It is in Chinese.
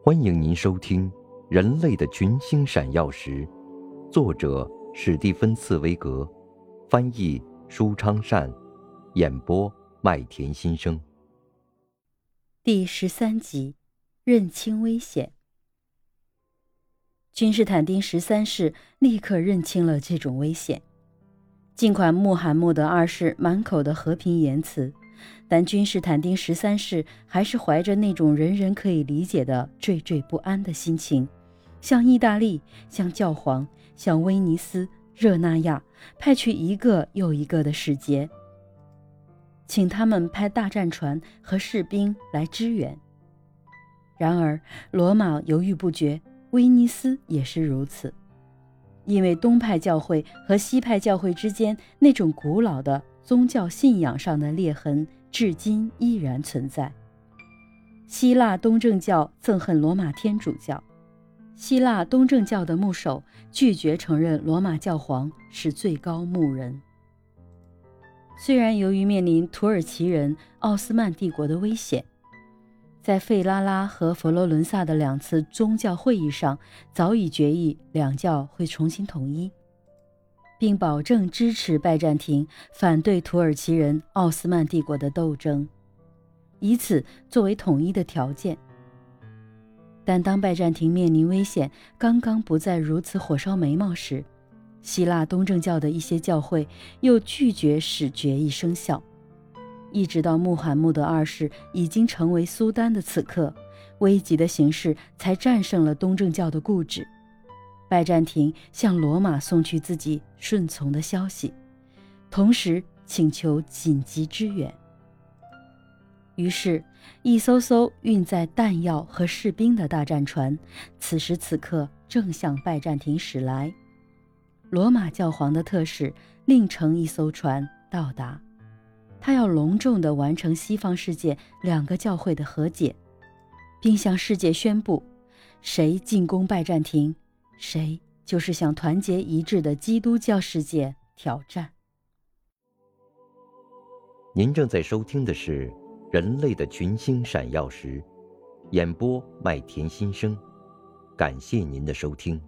欢迎您收听《人类的群星闪耀时》，作者史蒂芬·茨威格，翻译舒昌善，演播麦田心声。第十三集，认清危险。君士坦丁十三世立刻认清了这种危险。尽管穆罕默德二世满口的和平言辞。但君士坦丁十三世还是怀着那种人人可以理解的惴惴不安的心情，向意大利、向教皇、向威尼斯、热那亚派去一个又一个的使节，请他们派大战船和士兵来支援。然而，罗马犹豫不决，威尼斯也是如此，因为东派教会和西派教会之间那种古老的。宗教信仰上的裂痕至今依然存在。希腊东正教憎恨罗马天主教，希腊东正教的牧首拒绝承认罗马教皇是最高牧人。虽然由于面临土耳其人奥斯曼帝国的危险，在费拉拉和佛罗伦萨的两次宗教会议上早已决议两教会重新统一。并保证支持拜占庭反对土耳其人奥斯曼帝国的斗争，以此作为统一的条件。但当拜占庭面临危险，刚刚不再如此火烧眉毛时，希腊东正教的一些教会又拒绝使决议生效。一直到穆罕默德二世已经成为苏丹的此刻，危急的形势才战胜了东正教的固执。拜占庭向罗马送去自己顺从的消息，同时请求紧急支援。于是，一艘艘运载弹药和士兵的大战船，此时此刻正向拜占庭驶来。罗马教皇的特使另乘一艘船到达，他要隆重地完成西方世界两个教会的和解，并向世界宣布：谁进攻拜占庭。谁就是向团结一致的基督教世界挑战？您正在收听的是《人类的群星闪耀时》，演播麦田心声，感谢您的收听。